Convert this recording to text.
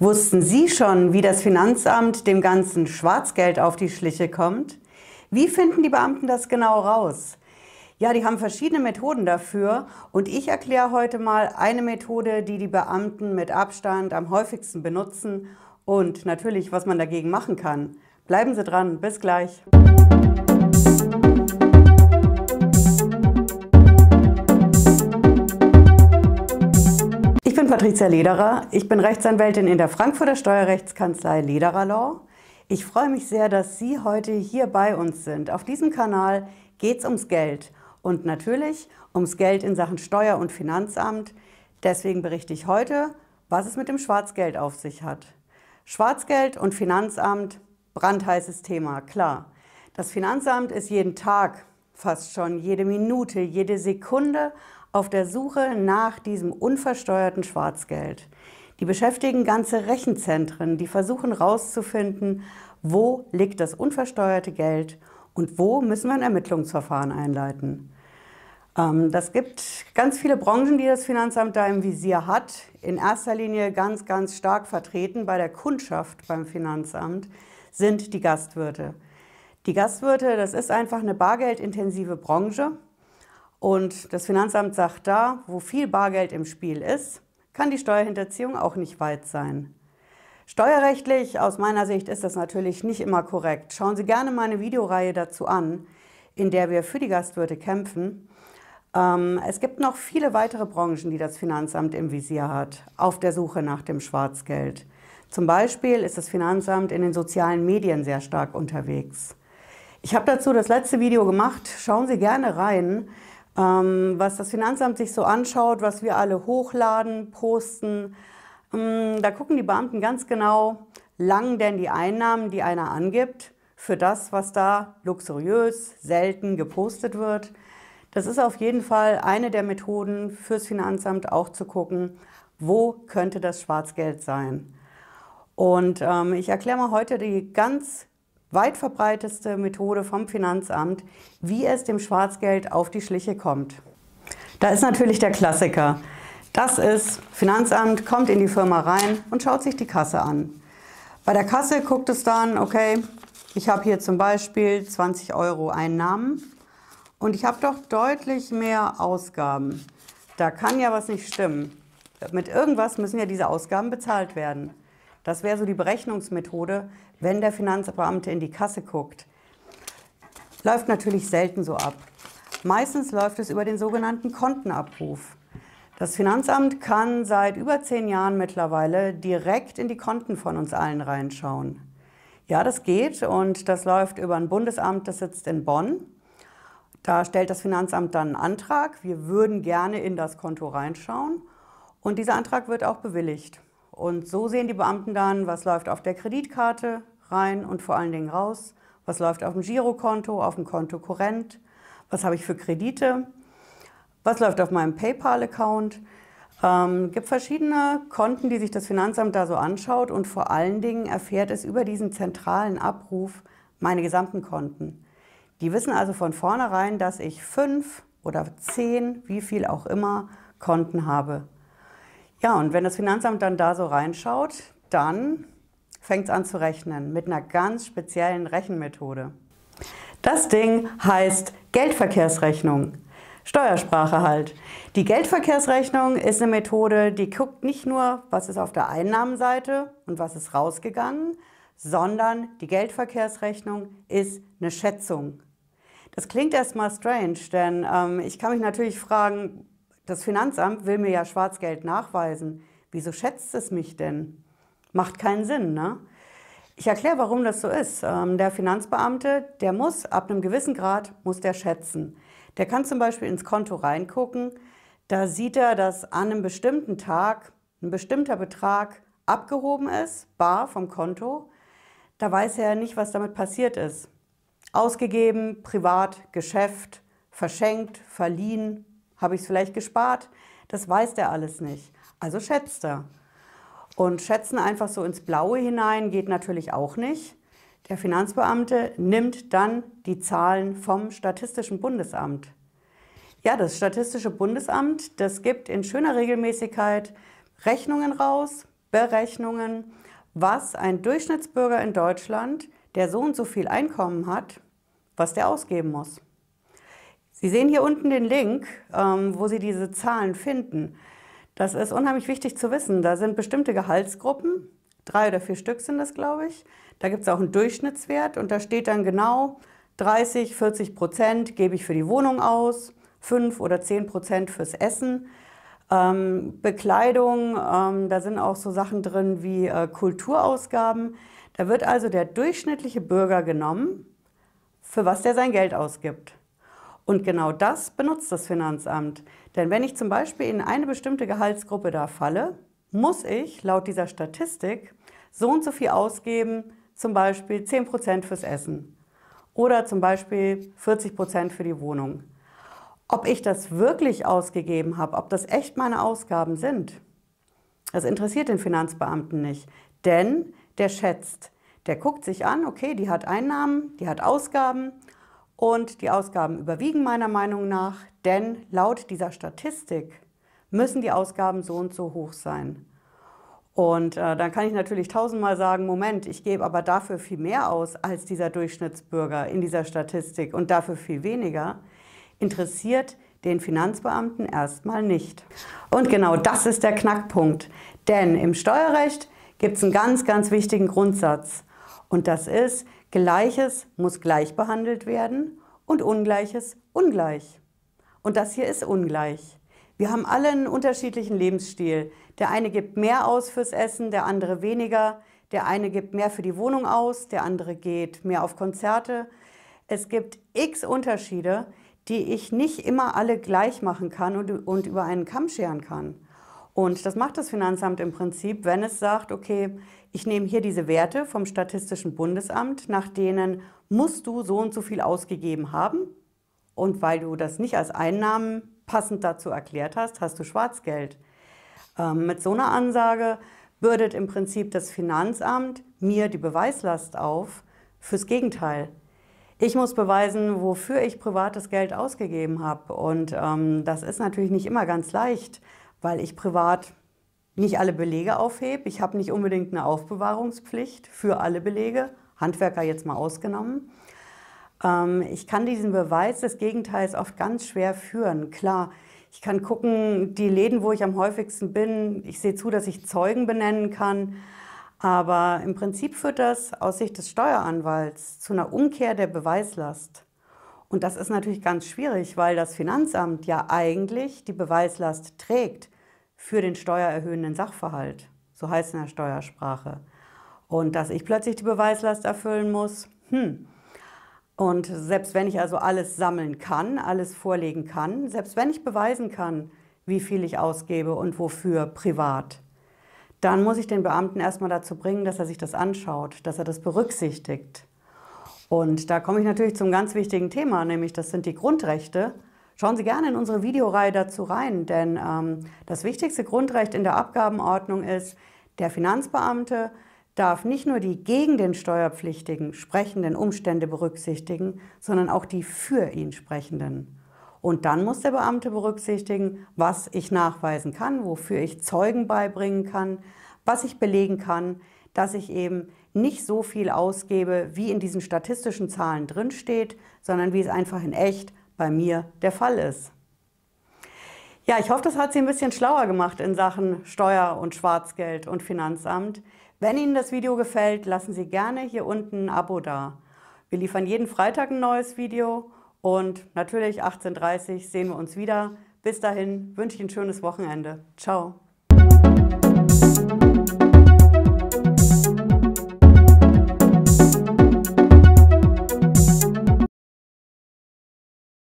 Wussten Sie schon, wie das Finanzamt dem ganzen Schwarzgeld auf die Schliche kommt? Wie finden die Beamten das genau raus? Ja, die haben verschiedene Methoden dafür und ich erkläre heute mal eine Methode, die die Beamten mit Abstand am häufigsten benutzen und natürlich, was man dagegen machen kann. Bleiben Sie dran, bis gleich. Bin Patricia Lederer. Ich bin Rechtsanwältin in der Frankfurter Steuerrechtskanzlei Lederer Law. Ich freue mich sehr, dass Sie heute hier bei uns sind. Auf diesem Kanal geht es ums Geld und natürlich ums Geld in Sachen Steuer- und Finanzamt. Deswegen berichte ich heute, was es mit dem Schwarzgeld auf sich hat. Schwarzgeld und Finanzamt, brandheißes Thema, klar. Das Finanzamt ist jeden Tag, fast schon jede Minute, jede Sekunde auf der Suche nach diesem unversteuerten Schwarzgeld. Die beschäftigen ganze Rechenzentren, die versuchen herauszufinden, wo liegt das unversteuerte Geld und wo müssen wir ein Ermittlungsverfahren einleiten. Ähm, das gibt ganz viele Branchen, die das Finanzamt da im Visier hat. In erster Linie ganz, ganz stark vertreten bei der Kundschaft beim Finanzamt sind die Gastwirte. Die Gastwirte, das ist einfach eine bargeldintensive Branche. Und das Finanzamt sagt da, wo viel Bargeld im Spiel ist, kann die Steuerhinterziehung auch nicht weit sein. Steuerrechtlich aus meiner Sicht ist das natürlich nicht immer korrekt. Schauen Sie gerne meine Videoreihe dazu an, in der wir für die Gastwirte kämpfen. Ähm, es gibt noch viele weitere Branchen, die das Finanzamt im Visier hat, auf der Suche nach dem Schwarzgeld. Zum Beispiel ist das Finanzamt in den sozialen Medien sehr stark unterwegs. Ich habe dazu das letzte Video gemacht. Schauen Sie gerne rein. Ähm, was das Finanzamt sich so anschaut, was wir alle hochladen, posten, ähm, da gucken die Beamten ganz genau, lang denn die Einnahmen, die einer angibt, für das, was da luxuriös, selten gepostet wird. Das ist auf jeden Fall eine der Methoden fürs Finanzamt auch zu gucken, wo könnte das Schwarzgeld sein. Und ähm, ich erkläre mal heute die ganz weit verbreiteste Methode vom Finanzamt, wie es dem Schwarzgeld auf die Schliche kommt. Da ist natürlich der Klassiker. Das ist, Finanzamt kommt in die Firma rein und schaut sich die Kasse an. Bei der Kasse guckt es dann, okay, ich habe hier zum Beispiel 20 Euro Einnahmen und ich habe doch deutlich mehr Ausgaben. Da kann ja was nicht stimmen. Mit irgendwas müssen ja diese Ausgaben bezahlt werden. Das wäre so die Berechnungsmethode, wenn der Finanzbeamte in die Kasse guckt. Läuft natürlich selten so ab. Meistens läuft es über den sogenannten Kontenabruf. Das Finanzamt kann seit über zehn Jahren mittlerweile direkt in die Konten von uns allen reinschauen. Ja, das geht und das läuft über ein Bundesamt, das sitzt in Bonn. Da stellt das Finanzamt dann einen Antrag. Wir würden gerne in das Konto reinschauen und dieser Antrag wird auch bewilligt. Und so sehen die Beamten dann, was läuft auf der Kreditkarte rein und vor allen Dingen raus, was läuft auf dem Girokonto, auf dem Konto Korrent, was habe ich für Kredite, was läuft auf meinem PayPal-Account. Ähm, gibt verschiedene Konten, die sich das Finanzamt da so anschaut und vor allen Dingen erfährt es über diesen zentralen Abruf meine gesamten Konten. Die wissen also von vornherein, dass ich fünf oder zehn, wie viel auch immer, Konten habe. Ja, und wenn das Finanzamt dann da so reinschaut, dann fängt es an zu rechnen mit einer ganz speziellen Rechenmethode. Das Ding heißt Geldverkehrsrechnung. Steuersprache halt. Die Geldverkehrsrechnung ist eine Methode, die guckt nicht nur, was ist auf der Einnahmenseite und was ist rausgegangen, sondern die Geldverkehrsrechnung ist eine Schätzung. Das klingt erstmal strange, denn ähm, ich kann mich natürlich fragen, das Finanzamt will mir ja Schwarzgeld nachweisen. Wieso schätzt es mich denn? Macht keinen Sinn, ne? Ich erkläre, warum das so ist. Ähm, der Finanzbeamte, der muss ab einem gewissen Grad, muss der schätzen. Der kann zum Beispiel ins Konto reingucken. Da sieht er, dass an einem bestimmten Tag ein bestimmter Betrag abgehoben ist, bar vom Konto. Da weiß er nicht, was damit passiert ist. Ausgegeben, privat, Geschäft, verschenkt, verliehen, habe ich es vielleicht gespart? Das weiß der alles nicht. Also schätzt er. Und schätzen einfach so ins Blaue hinein geht natürlich auch nicht. Der Finanzbeamte nimmt dann die Zahlen vom Statistischen Bundesamt. Ja, das Statistische Bundesamt, das gibt in schöner Regelmäßigkeit Rechnungen raus, Berechnungen, was ein Durchschnittsbürger in Deutschland, der so und so viel Einkommen hat, was der ausgeben muss. Sie sehen hier unten den Link, ähm, wo Sie diese Zahlen finden. Das ist unheimlich wichtig zu wissen. Da sind bestimmte Gehaltsgruppen, drei oder vier Stück sind das, glaube ich. Da gibt es auch einen Durchschnittswert und da steht dann genau 30, 40 Prozent gebe ich für die Wohnung aus, 5 oder 10 Prozent fürs Essen. Ähm, Bekleidung, ähm, da sind auch so Sachen drin wie äh, Kulturausgaben. Da wird also der durchschnittliche Bürger genommen, für was der sein Geld ausgibt. Und genau das benutzt das Finanzamt. Denn wenn ich zum Beispiel in eine bestimmte Gehaltsgruppe da falle, muss ich laut dieser Statistik so und so viel ausgeben, zum Beispiel 10% fürs Essen oder zum Beispiel 40% für die Wohnung. Ob ich das wirklich ausgegeben habe, ob das echt meine Ausgaben sind, das interessiert den Finanzbeamten nicht. Denn der schätzt, der guckt sich an, okay, die hat Einnahmen, die hat Ausgaben und die Ausgaben überwiegen meiner Meinung nach, denn laut dieser Statistik müssen die Ausgaben so und so hoch sein. Und äh, dann kann ich natürlich tausendmal sagen, Moment, ich gebe aber dafür viel mehr aus als dieser Durchschnittsbürger in dieser Statistik und dafür viel weniger, interessiert den Finanzbeamten erstmal nicht. Und genau das ist der Knackpunkt. Denn im Steuerrecht gibt es einen ganz, ganz wichtigen Grundsatz. Und das ist, Gleiches muss gleich behandelt werden und Ungleiches ungleich. Und das hier ist ungleich. Wir haben alle einen unterschiedlichen Lebensstil. Der eine gibt mehr aus fürs Essen, der andere weniger. Der eine gibt mehr für die Wohnung aus, der andere geht mehr auf Konzerte. Es gibt x Unterschiede, die ich nicht immer alle gleich machen kann und, und über einen Kamm scheren kann. Und das macht das Finanzamt im Prinzip, wenn es sagt, okay, ich nehme hier diese Werte vom Statistischen Bundesamt, nach denen musst du so und so viel ausgegeben haben. Und weil du das nicht als Einnahmen passend dazu erklärt hast, hast du Schwarzgeld. Ähm, mit so einer Ansage bürdet im Prinzip das Finanzamt mir die Beweislast auf fürs Gegenteil. Ich muss beweisen, wofür ich privates Geld ausgegeben habe. Und ähm, das ist natürlich nicht immer ganz leicht weil ich privat nicht alle Belege aufhebe. Ich habe nicht unbedingt eine Aufbewahrungspflicht für alle Belege, Handwerker jetzt mal ausgenommen. Ähm, ich kann diesen Beweis des Gegenteils oft ganz schwer führen. Klar, ich kann gucken, die Läden, wo ich am häufigsten bin, ich sehe zu, dass ich Zeugen benennen kann. Aber im Prinzip führt das aus Sicht des Steueranwalts zu einer Umkehr der Beweislast. Und das ist natürlich ganz schwierig, weil das Finanzamt ja eigentlich die Beweislast trägt für den steuererhöhenden Sachverhalt. So heißt es in der Steuersprache. Und dass ich plötzlich die Beweislast erfüllen muss, hm. Und selbst wenn ich also alles sammeln kann, alles vorlegen kann, selbst wenn ich beweisen kann, wie viel ich ausgebe und wofür privat, dann muss ich den Beamten erstmal dazu bringen, dass er sich das anschaut, dass er das berücksichtigt. Und da komme ich natürlich zum ganz wichtigen Thema, nämlich das sind die Grundrechte. Schauen Sie gerne in unsere Videoreihe dazu rein, denn ähm, das wichtigste Grundrecht in der Abgabenordnung ist, der Finanzbeamte darf nicht nur die gegen den Steuerpflichtigen sprechenden Umstände berücksichtigen, sondern auch die für ihn sprechenden. Und dann muss der Beamte berücksichtigen, was ich nachweisen kann, wofür ich Zeugen beibringen kann, was ich belegen kann, dass ich eben nicht so viel ausgebe, wie in diesen statistischen Zahlen drinsteht, sondern wie es einfach in echt bei mir der Fall ist. Ja, ich hoffe, das hat Sie ein bisschen schlauer gemacht in Sachen Steuer und Schwarzgeld und Finanzamt. Wenn Ihnen das Video gefällt, lassen Sie gerne hier unten ein Abo da. Wir liefern jeden Freitag ein neues Video und natürlich 18.30 Uhr sehen wir uns wieder. Bis dahin wünsche ich ein schönes Wochenende. Ciao.